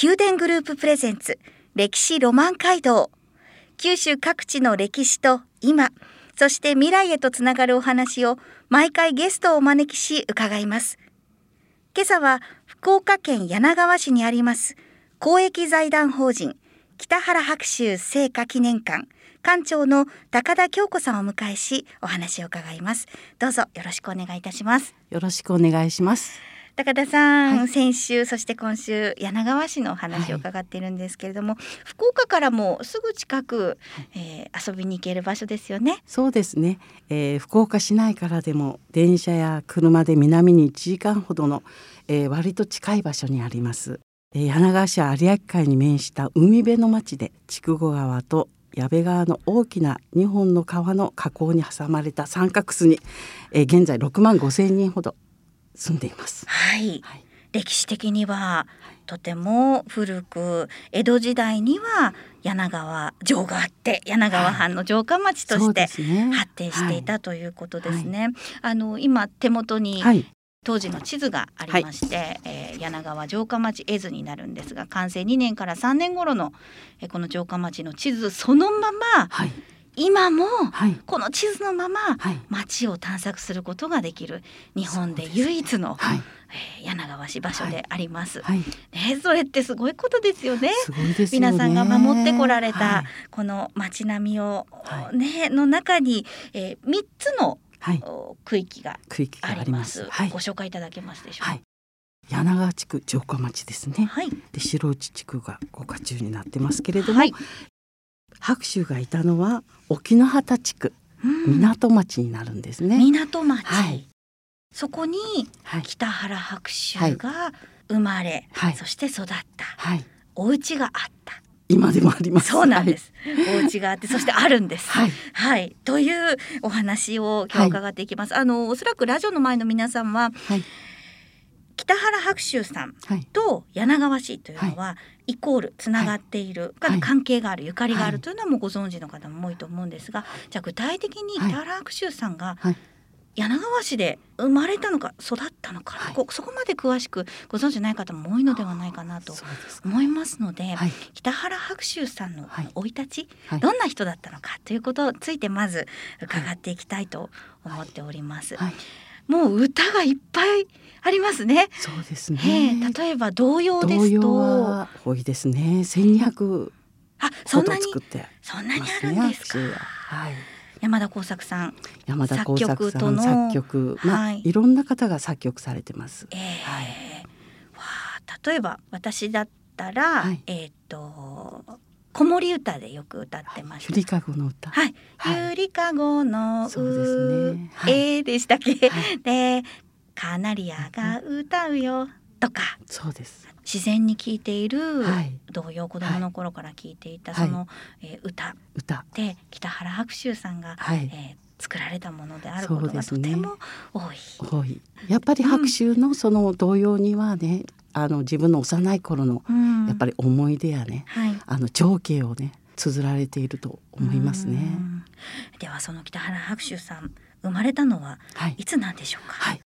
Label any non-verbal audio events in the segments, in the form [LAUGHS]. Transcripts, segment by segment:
宮殿グループプレゼンツ歴史ロマン街道。九州各地の歴史と今そして未来へとつながるお話を毎回ゲストをお招きし伺います。今朝は福岡県柳川市にあります公益財団法人北原白秋聖火記念館館長の高田京子さんをお迎えしお話を伺います。どうぞよろしくお願いいたします。よろしくお願いします。高田さん、はい、先週そして今週柳川市のお話を伺っているんですけれども、はい、福岡からもすぐ近く、えー、遊びに行ける場所ですよね。そうですね、えー、福岡市内からでも電車や車で南に1時間ほどの、えー、割と近い場所にあります。柳川市は有明海に面した海辺の町で筑後川と矢部川の大きな2本の川の河口に挟まれた三角巣に、えー、現在6万5千人ほど住んでいます。はい、はい、歴史的にはとても古く江戸時代には柳川城があって柳川藩の城下町として発展していたということですね。あの今手元に当時の地図がありまして、はい、えー、柳川城下町絵図になるんですが完成2年から3年頃の、えー、この城下町の地図そのまま、はい、今もこの地図のまま町を探索することができる日本で唯一の、柳川市場所であります、はい、ね、それってすごいことですよね。よね。皆さんが守ってこられたこの町並みを、ねの中に、えー、3つの、区域があります。ご紹介いただけますでしょうか？柳川地区城下町ですね、はい、で白内地区が五家中になってますけれども、はい、白州がいたのは沖ノ畑地区、港町になるんですね。港町、はい、そこに北原白秋が生まれ、はい、そして育った、はい、お家があった。今でもあります。そうなんです。はい、お家があって、そしてあるんです。はい、はい、というお話を今日伺っていきます。あのおそらくラジオの前の皆さんは、北原白秋さんと柳川市というのは、イコールつながっている、はい、関係がある、ゆかりがあるというのはもうご存知の方も多いと思うんですが、じゃあ具体的に北原白秋さんが、柳川市で生まれたのか育ったのか、はい、そこまで詳しくご存知ない方も多いのではないかなと思いますので、はい、北原白秋さんの生い立ち、はい、どんな人だったのかということについてまず伺っていきたいと思っております。もう歌がいっぱいありますね。そうですね。例えば童謡ですと多いですね。千二百あそんなに？そんなにあるんですか？はい。山田耕作さん、山田耕作さん作曲、まあ、はい、いろんな方が作曲されてます。えー、はい。わあ、例えば私だったら、はい、えっ、ー、と子守歌でよく歌ってました。ゆりかごの歌。はい。ゆりかごのう、そうですね。えー、でしたっけ？で、カナリアが歌うよとか。そうです。自然に聴いている童謡、子供の頃から聴いていたその、え歌。歌。で、北原白秋さんが、はい、え作られたものであることがとても多い。多い。やっぱり白秋のその童謡にはね、あの自分の幼い頃のやっぱり思い出やね、はい、あの情景をね綴られていると思いますね。ではその北原白秋さん生まれたのはいつなんでしょうか？はい、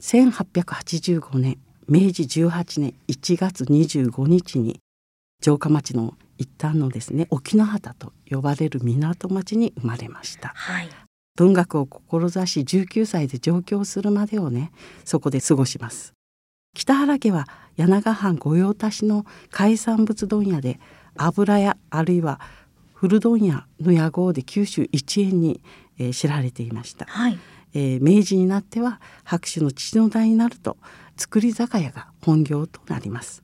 1885年明治18年1月25日に城下町の一端のですね沖ノ畑と呼ばれる港町に生まれました。はい、文学を志し19歳で上京するまでをねそこで過ごします。北原家は柳川藩御用達の海産物問屋で油屋あるいは古問屋の屋号で九州一円に、えー、知られていました、はい、えー、明治になっては博士の父の代になると造り酒屋が本業となります。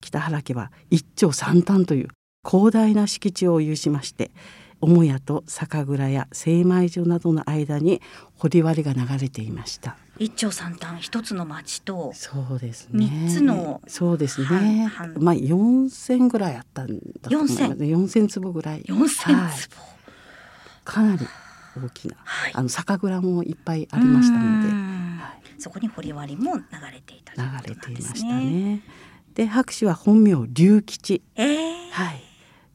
北原家は一町三反という広大な敷地を有しまして母屋と酒蔵や精米所などの間に堀割が流れていました一長三短一つの町とそうですね。三つのそうですね。まあ四千ぐらいあったんだと思います。四千。坪ぐらい。四千坪、はい、かなり大きな、はい、あの酒蔵もいっぱいありましたので、はい、そこに堀割も流れていた、ね、流れていましたね。で博士は本名龍吉、えー、はい。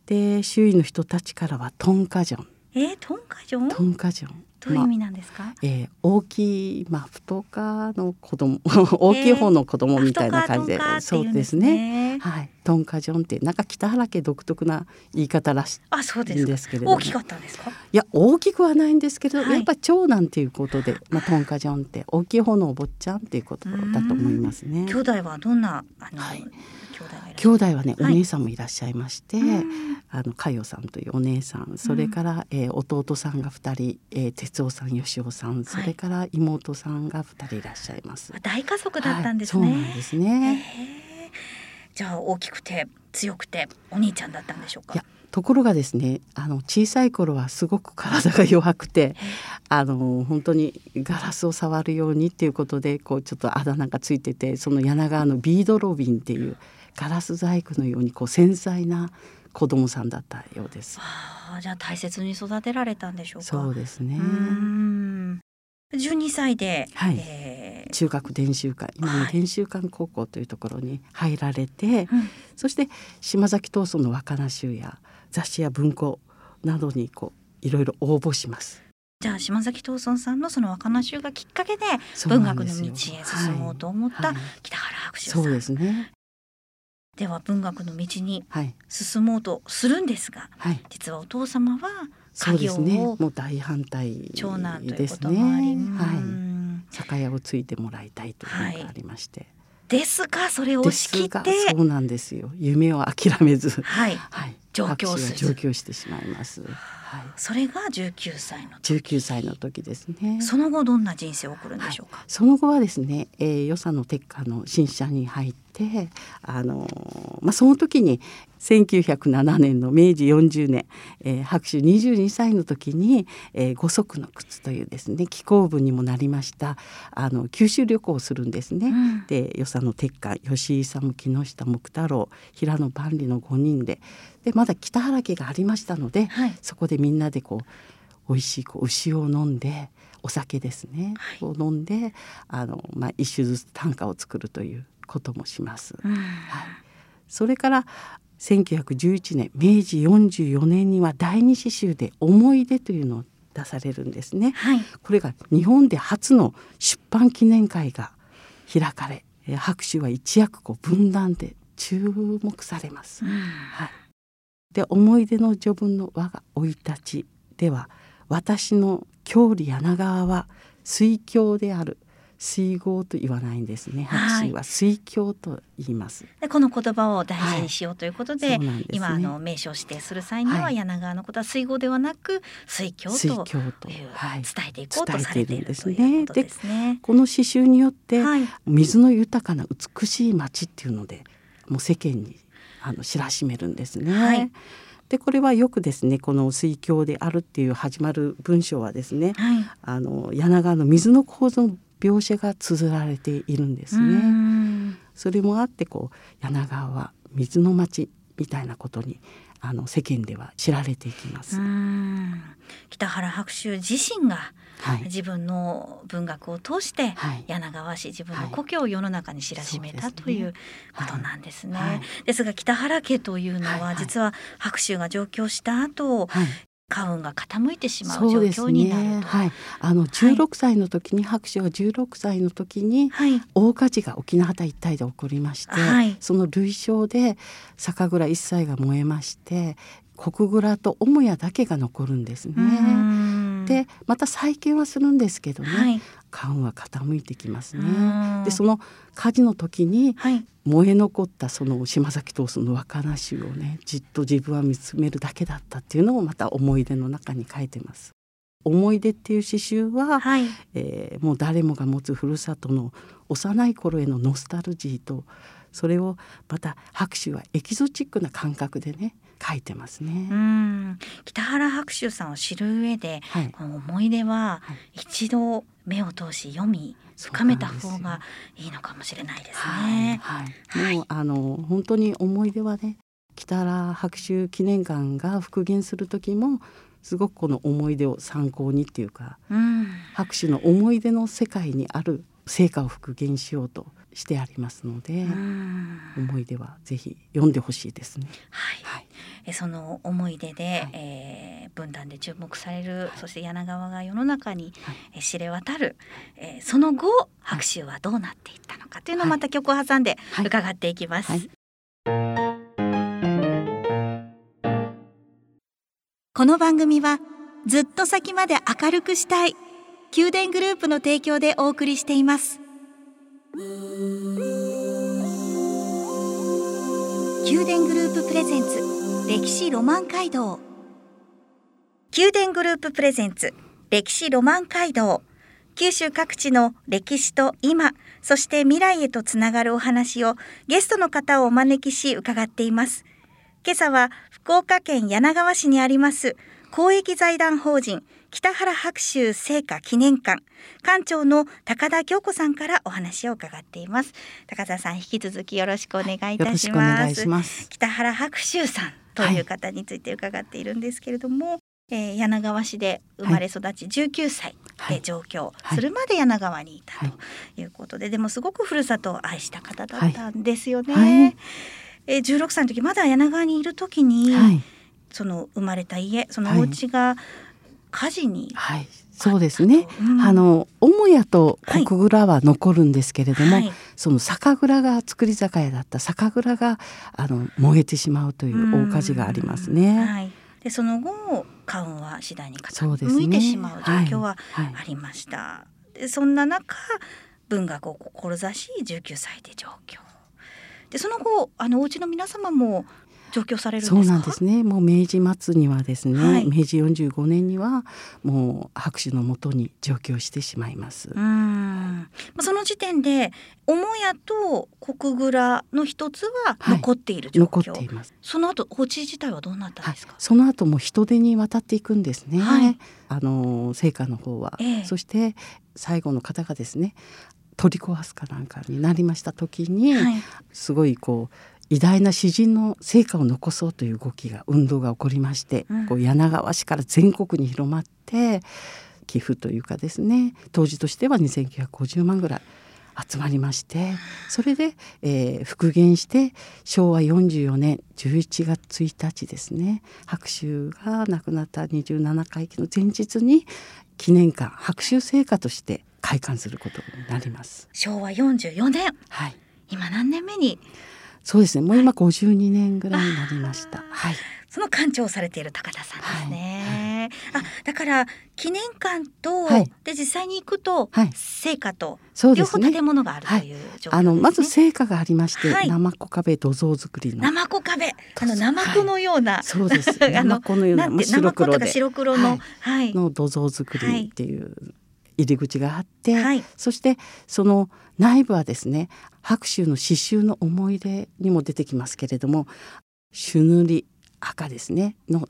で周囲の人たちからはトンカジョン。えー、トンカジョン？トンカジョンどういう意味なんですか、まあ、えー、大きいまあ太かの子供 [LAUGHS] 大きい方の子供みたいな感じで、えー、そうですね。はいトンカジョンってなんか北原家独特な言い方らしいんですけれど大きかったんですか？いや大きくはないんですけど、はい、やっぱ長男っていうことで、まあ、トンカジョンって大きい方のお坊ちゃんっていうことだと思いますね。兄弟はどんなあの、はい。兄弟はね、お姉さんもいらっしゃいまして、あの佳代さんというお姉さん。それから、えー、弟さんが2人、えー、哲夫さん吉尾さん。それから妹さんが2人いらっしゃいます。大家族だったんですね。そうなんですね。じゃあ大きくて強くてお兄ちゃんだったんでしょうか？ところがですねあの小さい頃はすごく体が弱くてあの本当にガラスを触るようにっていうことでこうちょっとあだ名がついててその柳川のビードロビンっていうガラス細工のようにこう繊細な子供さんだったようです。はあ、じゃあ大切に育てられたんでしょうか？そうですね。十二歳で、はい、えー、中学伝習館今の伝習館高校というところに入られて、はい、そして島崎闘争の若菜集や雑誌や文庫などにこういろいろ応募します。じゃあ島崎藤村さんのその若菜集がきっかけで文学の道へ進もうと思った北原白秋さん、そうですね。では文学の道に進もうとするんですが、はい、実はお父様は家業を、ね、もう大反対長男ということもあり、ね、はい、酒屋をついてもらいたいというのがありまして。はい。ですがそれを押し切って。そうなんですよ。夢を諦めず。はい、はい、上京する。上京してしまいます。はい、それが19歳の19歳の時ですね。その後どんな人生を送るんでしょうか、はい、その後はですね、えー、予算の鉄火の新社に入ってあのまあその時に1907年の明治40年、えー、博士22歳の時に、えー、五足の靴というですね気候部にもなりましたあの九州旅行をするんですね。うん、で与謝野鉄火吉井勇木下木太郎平野万里の5人ででまだ北原家がありましたので、はい、そこでみんなでこう美味しいこう牛を飲んでお酒ですね、はい、を飲んであの、まあ、一種ずつ短歌を作るということもします。はい、それから1911年明治44年には第二詩集で「思い出」というのを出されるんですね。はい、これが日本で初の出版記念会が開かれ拍手は一躍こう分断で注目されます。うん、はいで思い出の序文の我が生い立ちでは私の郷里柳川は水郷である水郷と言わないんですね。白水は水郷と言います。でこの言葉を大事にしようということで、はい、でね、今あの名称指定する際には、柳川のことは水郷ではなく水郷という、はい、伝えていこうとされているですね。でこの刺繍によって、水の豊かな美しい町っていうのでもう世間にあの知らしめるんですね。はい、でこれはよくですねこの水郷であるっていう始まる文章はですね、はい、あの柳川の水の構造の描写が綴られているんですね。それもあってこう柳川は水の町みたいなことにあの世間では知られていきます。北原白秋自身が自分の文学を通して柳川市自分の故郷を世の中に知らしめたということなんですね。ですが北原家というのは実は白秋が上京した後、家運が傾いてしまう状況になるね、はい、あの16歳の時に、はい、博士は16歳の時に大火事が沖縄畑一帯で起こりまして、はい、その類焼で酒蔵一切が燃えまして国蔵と母屋だけが残るんですね。でまた再建はするんですけどね、はい、感は傾いてきますね。でその火事の時に燃え残ったその島崎藤村の若菜衆をねじっと自分は見つめるだけだったっていうのをまた思い出の中に書いてます。思い出っていう詩集は、はい、えー、もう誰もが持つふるさとの幼い頃へのノスタルジーとそれをまた拍手はエキゾチックな感覚でね書いてますね。うん。北原白秋さんを知る上で、はい、この思い出は一度目を通し読み深めた方がいいのかもしれないですね。はい、はい、もうあの本当に思い出はね北原白秋記念館が復元する時もすごくこの思い出を参考にっていうか、うん、博士の思い出の世界にある成果を復元しようとしてありますので、思い出はぜひ読んでほしいですね。はい。はい、えその思い出で、はい、えー、分断で注目される、はい、そして柳川が世の中に、はい、知れ渡る、えー、その後白秋はどうなっていったのかというのをまた曲を挟んで伺っていきます。この番組はずっと先まで明るくしたい宮殿グループの提供でお送りしています。宮殿グループプレゼンツ歴史ロマン街道。宮殿グループプレゼンツ歴史ロマン街道。九州各地の歴史と今そして未来へとつながるお話をゲストの方をお招きし伺っています。今朝は福岡県柳川市にあります公益財団法人北原白秋聖火記念館館長の高田京子さんからお話を伺っています。高田さん引き続きよろしくお願いいたします。北原白秋さんという方について伺っているんですけれども、はい、えー、柳川市で生まれ育ち19歳で上京するまで柳川にいたとい。うことで、はい、でもすごくふるさとを愛した方だったんですよね。はい。えー、16歳の時まだ柳川にいる時に、はい、その生まれた家そのお家が火事に、はい、そうですね、うん、あの母屋と国蔵は残るんですけれども、はい、その酒蔵が造り酒屋だった酒蔵があの燃えてしまうという大火事がありますね。はい、でその後家運は次第に傾いてしまう状況はありました。はい、でそんな中文学を志し19歳で上京。でその後あのお家の皆様も上京されるそうなんですね。もう明治末にはですね、はい、明治45年にはもう博士のもとに上京してしまいます。うん。その時点で母屋と国蔵の一つは残っている状況、はい、残っています。その後お家自体はどうなったんですか、はい、その後も人手に渡っていくんですね、はい、あの成果の方は、ええ、そして最後の方がですね取り壊すかなんかになりました時に、はい、すごいこう偉大な詩人の成果を残そうという動きが運動が起こりまして、うん、こう柳川市から全国に広まって寄付というかですね当時としては2950万ぐらい集まりましてそれで、えー、復元して昭和44年11月1日ですね白秋が亡くなった27回忌の前日に記念館白秋聖火として開館することになります。昭和44年、はい、今何年目に？そうですね。もう今52年ぐらいになりました。はい、その館長されている高田さんですね。はい、あだから記念館と、はい、で実際に行くと、はい、成果と両方建物があるという状況、ね、あのまず成果がありまして、はい、生子壁土蔵造りの。生子壁。あの生子のような、そうです。生子のような [LAUGHS] 白黒で。白黒の、はい。の土蔵造りっていう入り口があって、はい、そしてその内部はですね白秋の刺繍の思い出にも出てきますけれども朱塗り赤ですねの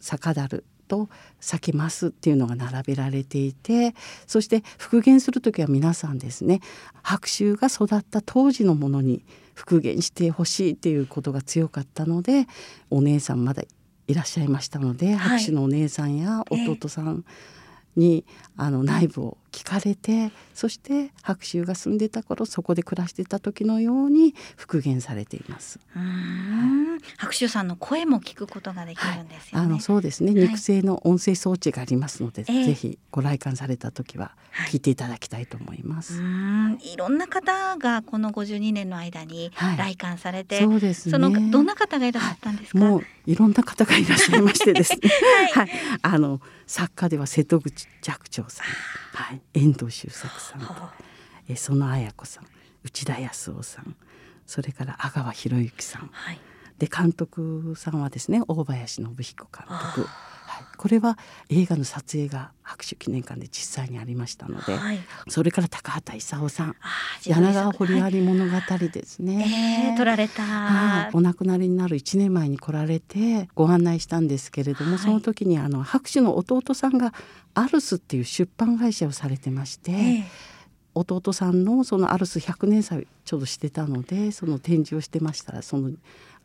酒樽と酒ますっていうのが並べられていてそして復元する時は皆さんですね白秋が育った当時のものに復元してほしいっていうことが強かったのでお姉さんまだいらっしゃいましたので、はい、白秋のお姉さんや弟さん、えーにあの内部を聞かれてそして白州が住んでた頃そこで暮らしてた時のように復元されています。うん、白秋さんの声も聞くことができるんですよ、ね。はい、あのそうですね、肉声の音声装置がありますので、はい、ぜひご来館された時は聞いていただきたいと思います。はい、いろんな方がこの52年の間に来館されて、そうですね。そのどんな方がいらっしゃったんですか？もういろんな方がいらっしゃいましてですね。[LAUGHS] はい、あの作家では瀬戸口寂聴さん、はい、遠藤周作さん。とえ園綾子さん。内田康夫さん。それから阿川博之さん、はい、で監督さんはですね大林信彦監督。はい、これは映画の撮影が拍手記念館で実際にありましたので、はい、それから高畑勲さん。柳川堀有物語ですね、はいえー、撮られた。お亡くなりになる1年前に来られてご案内したんですけれども、その時にあの拍手の弟さんがアルスっていう出版会社をされてまして。えー弟さんのそのアルス100年祭ちょうどしてたのでその展示をしてましたらその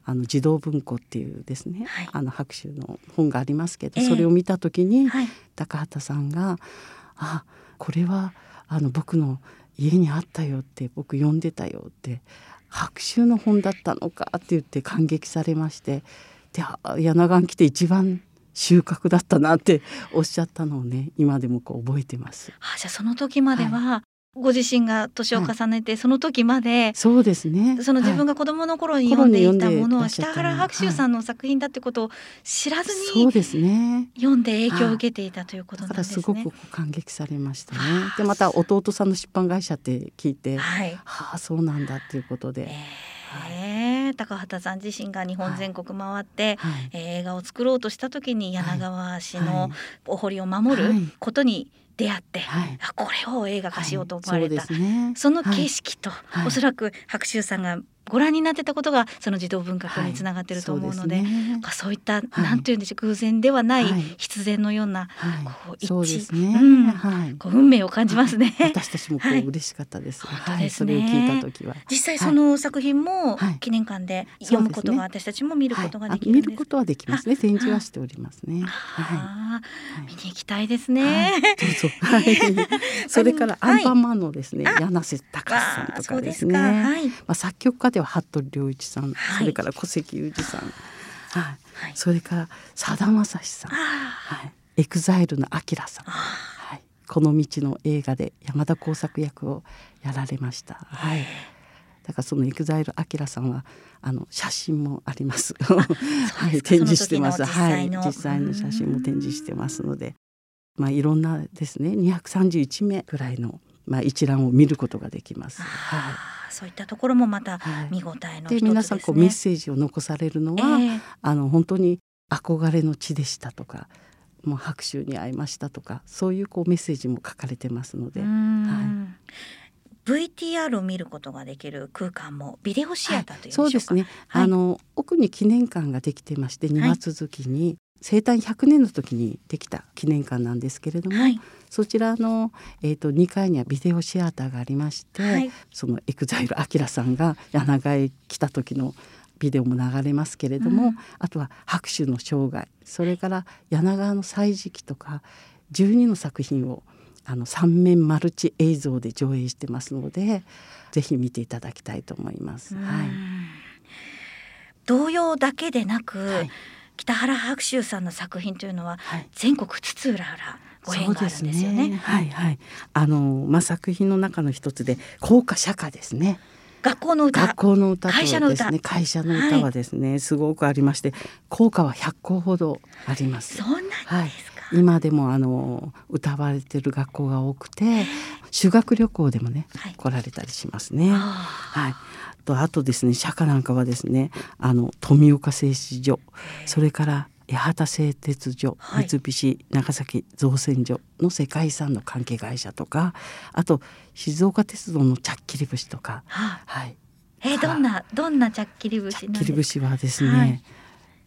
あの児童文庫っていうですね、はい、あの白秋の本がありますけど、えー、それを見た時に、はい、高畑さんが「あこれはあの僕の家にあったよ」って「僕読んでたよ」って「白秋の本だったのか」って言って感激されましてで柳川来て一番収穫だったなっておっしゃったのをね今でもこう覚えてます。あじゃあその時までは、ご自身が年を重ねて、はい、その時までそうですね。その自分が子供の頃に読んでいたものは北原白秋さんの作品だってことを知らずに、そうですね。読んで影響を受けていたということなんですね。すごく感激されましたね。でまた弟さんの出版会社って聞いて、はい、はあそうなんだっていうことで。えー、高畑さん自身が日本全国回って、はい、映画を作ろうとした時に柳川市のお堀を守ることに、出会って、はい、あこれを映画化しようと思われた、はいそね、その景色と、はい、おそらく白秋さんがご覧になってたことがその児童文学につながってると思うのではいそうでね、そういった、はい、なんていうんでしょう偶然ではない必然のような、こう一致、ねうんはい、こう運命を感じますね。私たちもこう嬉しかったです。はい、それを聞いた時は。実際その作品も記念館で読むことが私たちも見ることができる見ることはできますね。展示はしておりますね。はい、見に行きたいですね。はい。[LAUGHS] それからアンパンマンのですね、柳瀬隆さんとかですね。はい、まあ作曲家では服部良一さん、はい、それから小関裕二さん、はい、それからさだまさしさん、はい、 EXILE の AKIRA さん、はい、この道の映画で山田耕作役をやられました。はい。だからその EXILE AKIRA さんはあの写真もあります。[LAUGHS] はい、展示してます。はい、実際の。写真も展示してます。ので、まあいろんなですね、231名ぐらいのまあ一覧を見ることができます。はい。そういったところもまた見応えの、ね、で皆さんこうメッセージを残されるのは、えー、あの本当に憧れの地でしたとかもう拍手に会いましたとかそういうこうメッセージも書かれてますので。はい VTR を見ることができる空間もビデオシアターという、はい、そうですね、はい、あの奥に記念館ができてまして2月続きに、生誕100年の時にできた記念館なんですけれども、はい、そちらの、えーと、2階にはビデオシアターがありまして、はい、その EXILE AKIRA さんが柳川へ来た時のビデオも流れますけれども、うん、あとは白秋の生涯それから柳川の歳時記とか12の作品をあの三面マルチ映像で上映してますのでぜひ見ていただきたいと思います。はい、童謡だけでなく、はい、北原白秋さんの作品というのは、全国津々浦々ご縁があるんですよね。ねはいはい。あのまあ作品の中の一つで校歌社歌ですね。学校の歌学校の歌とですね会社の歌はですね、はい、すごくありまして校歌は100校ほどあります。そんなにですか、はい、今でもあの歌われてる学校が多くて修学旅行でもね、はい、来られたりしますね。はい。とあとですね社歌なんかはですねあの富岡製糸所それから八幡製鉄所、三菱長崎造船所の世界遺産の関係会社とかあと静岡鉄道のチャッキリ節とか、ははい、えー、どんなどんなチャッキリ節チャッキリ節はですね、はい、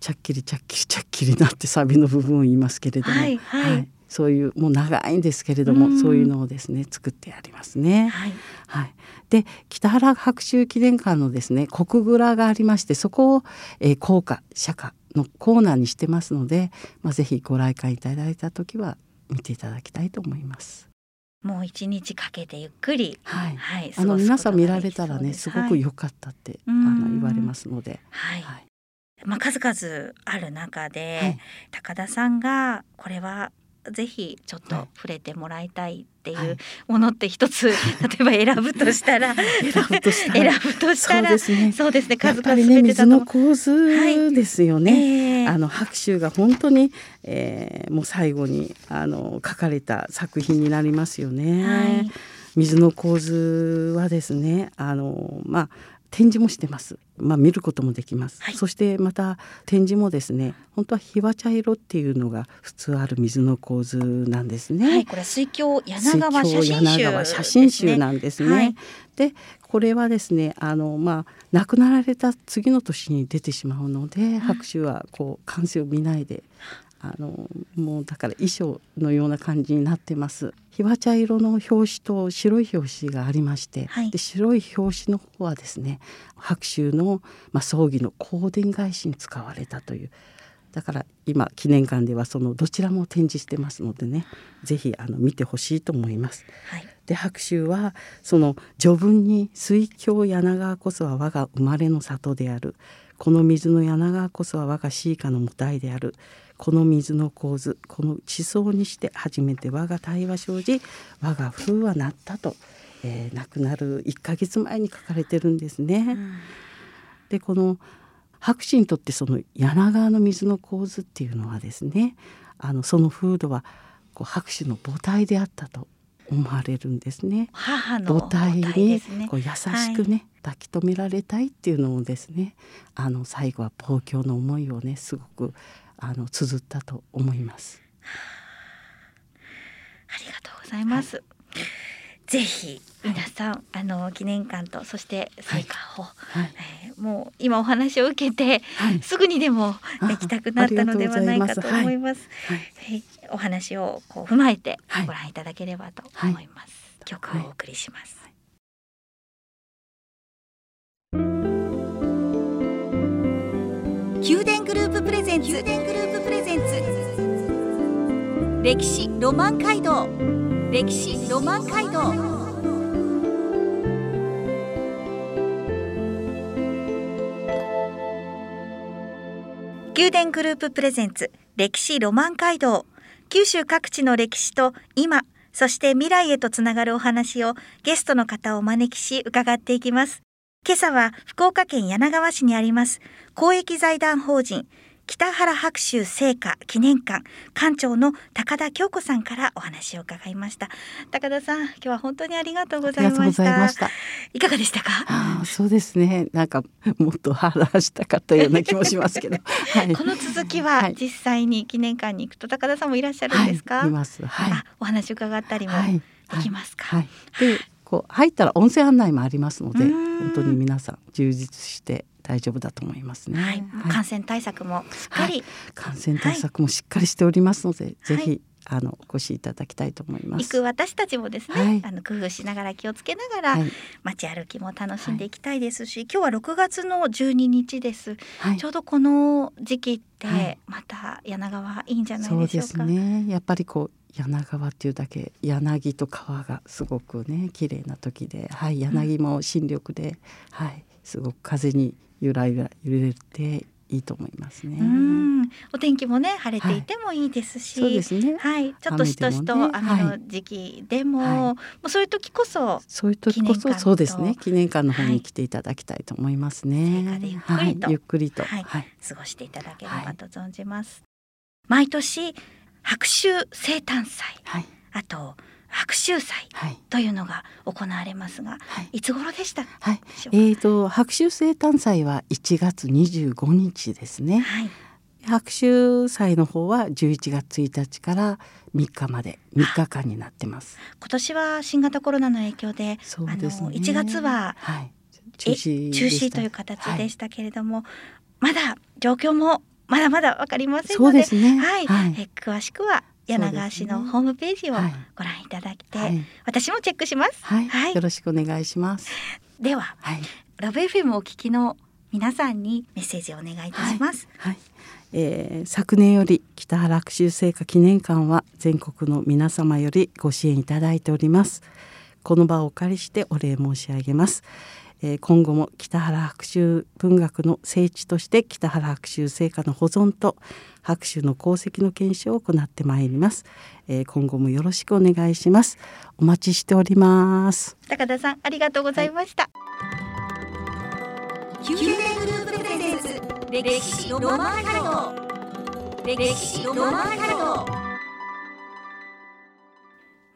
チャッキリチャッキリチャッキリなってサビの部分を言いますけれども、はい、はい。はい、そういうもう長いんですけれどもそういうのをですね作ってありますね。はい、はい、で北原白秋記念館のですね国蔵がありましてそこを、えー、校歌釈迦のコーナーにしてますので、まあ、ぜひご来館いただいた時は見ていただきたいと思います。もう一日かけてゆっくり、はい、はい、あの皆さん見られたらねすごく良かったって、はい、あの言われますので、はい、はい、まあ数々ある中で、高田さんがこれはぜひちょっと触れてもらいたいっていうものって一つ、はい、例えば選ぶとしたら選ぶとしたら。そうですね。ね。数々ね水の構図ですよね、はい。えー、あの白秋が本当に、えー、もう最後にあの書かれた作品になりますよね。はい。水の構図はですねあのまあ展示もしてます。まあ見ることもできます。はい、そしてまた展示もですね、本当はひわ茶色っていうのが普通ある水の構図なんですね。はい、これ水郷柳川写真集、ね、写真集なんですね。はい、で、これはですね、あのまあ亡くなられた次の年に出てしまうので、拍手はこう完成を見ないであのもうだから衣装のような感じになってます。ひわ茶色の表紙と白い表紙がありまして、はい、で白い表紙の方はですね白秋の、まあ、葬儀の香典返しに使われたというだから今記念館ではそのどちらも展示してますのでねぜひあの見てほしいと思います。はい、で白秋はその序文に「水郷柳川こそは我が生まれの里である」「この水の柳川こそは我がシーカの母体である」この水の構図この地層にして初めて我が対話生じ我が風はなったと、えー、亡くなる1ヶ月前に書かれてるんですね。うん、でこの博士にとってその柳川の水の構図っていうのはですねあのその風土はこう博士の母体であったと思われるんですね。母の母体にこう優しくね、はい、抱き留められたいっていうのをですねあの最後は望郷の思いをねすごくあの綴ったと思います。ありがとうございます。はい、ぜひ皆さん、はい、あの記念館とそして成果を、はい、えー、もう今お話を受けて、すぐにでも行きたくなったのではないかと思います。はい。お話をこう踏まえてご覧いただければと思います。曲をお送りします。宮殿グループプレゼンツ。宮殿グループプレゼンツ。歴史ロマン街道。歴史ロマン街道宮殿グループプレゼンツ歴史ロマン街道。九州各地の歴史と今そして未来へとつながるお話をゲストの方をお招きし伺っていきます。今朝は福岡県柳川市にあります公益財団法人北原白秋聖火記念館館長の高田京子さんからお話を伺いました。高田さん今日は本当にありがとうございました。いかがでしたか？あそうですね。なんかもっと話したかったような気もしますけど、[LAUGHS] はい、この続きは実際に記念館に行くと高田さんもいらっしゃるんですか、はい、います、はい、お話伺ったりもできますか、はい。でこう入ったら温泉案内もありますので本当に皆さん充実して大丈夫だと思いますね。はい、感染対策もしっかり、はい、感染対策もしっかりしておりますので、ぜひあのお越しいただきたいと思います。行く私たちもですね、はい、あの工夫しながら気をつけながら、はい、街歩きも楽しんでいきたいですし、はい、今日は6月の12日です。ちょうどこの時期ってまた柳川いいんじゃないでしょうか。そうですね。やっぱりこう柳川っていうだけ柳と川がすごくね綺麗な時で、はい、柳も新緑で、うん、はい、すごく風にゆらゆら揺れていいと思いますね。お天気もね晴れていてもいいですし、はい、そうですね。はい、ちょっとしとしと雨の時期でも、はい、もうそういう時こそそういう時こそそうですね。記念館の方に来ていただきたいと思いますね。ゆっくりと、ゆっくりと、はい、過ごしていただければと存じます。毎年白秋生誕祭、あと白秋祭というのが行われますが、はい、いつ頃でした？はい、えーと、白秋生誕祭は1月25日ですね。はい、白秋祭の方は11月1日から3日まで3日間になってます。今年は新型コロナの影響で、そうですね、あの1月は、はい、中止中止という形でした。けれども、はい、まだ状況もまだまだわかりませんので、でね、はい、はい、え詳しくは柳川市のホームページをご覧いただいて、はい、私もチェックします、はい、はい、よろしくお願いします。では、はい、ラブ FM をお聞きの皆さんにメッセージをお願いいたします、はい。えー、昨年より北原学習成果記念館は全国の皆様よりご支援いただいております。この場をお借りしてお礼申し上げますえ今後も北原白秋文学の聖地として北原白秋成果の保存と白秋の功績の検証を行ってまいります、え今後もよろしくお願いします。お待ちしております。高田さんありがとうございました、はい、宮殿グループプレゼンツ歴史ロマンハルト歴史ロマンハルト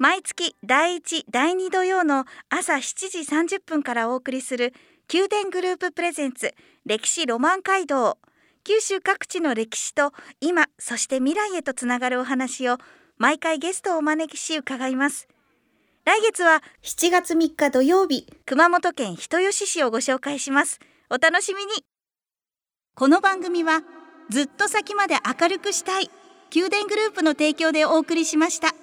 毎月第1第2土曜の朝7時30分からお送りする宮殿グループプレゼンツ歴史ロマン街道。九州各地の歴史と今そして未来へとつながるお話を毎回ゲストをお招きし伺います。来月は7月3日土曜日熊本県人吉市をご紹介します。お楽しみに。この番組はずっと先まで明るくしたい宮殿グループの提供でお送りしました。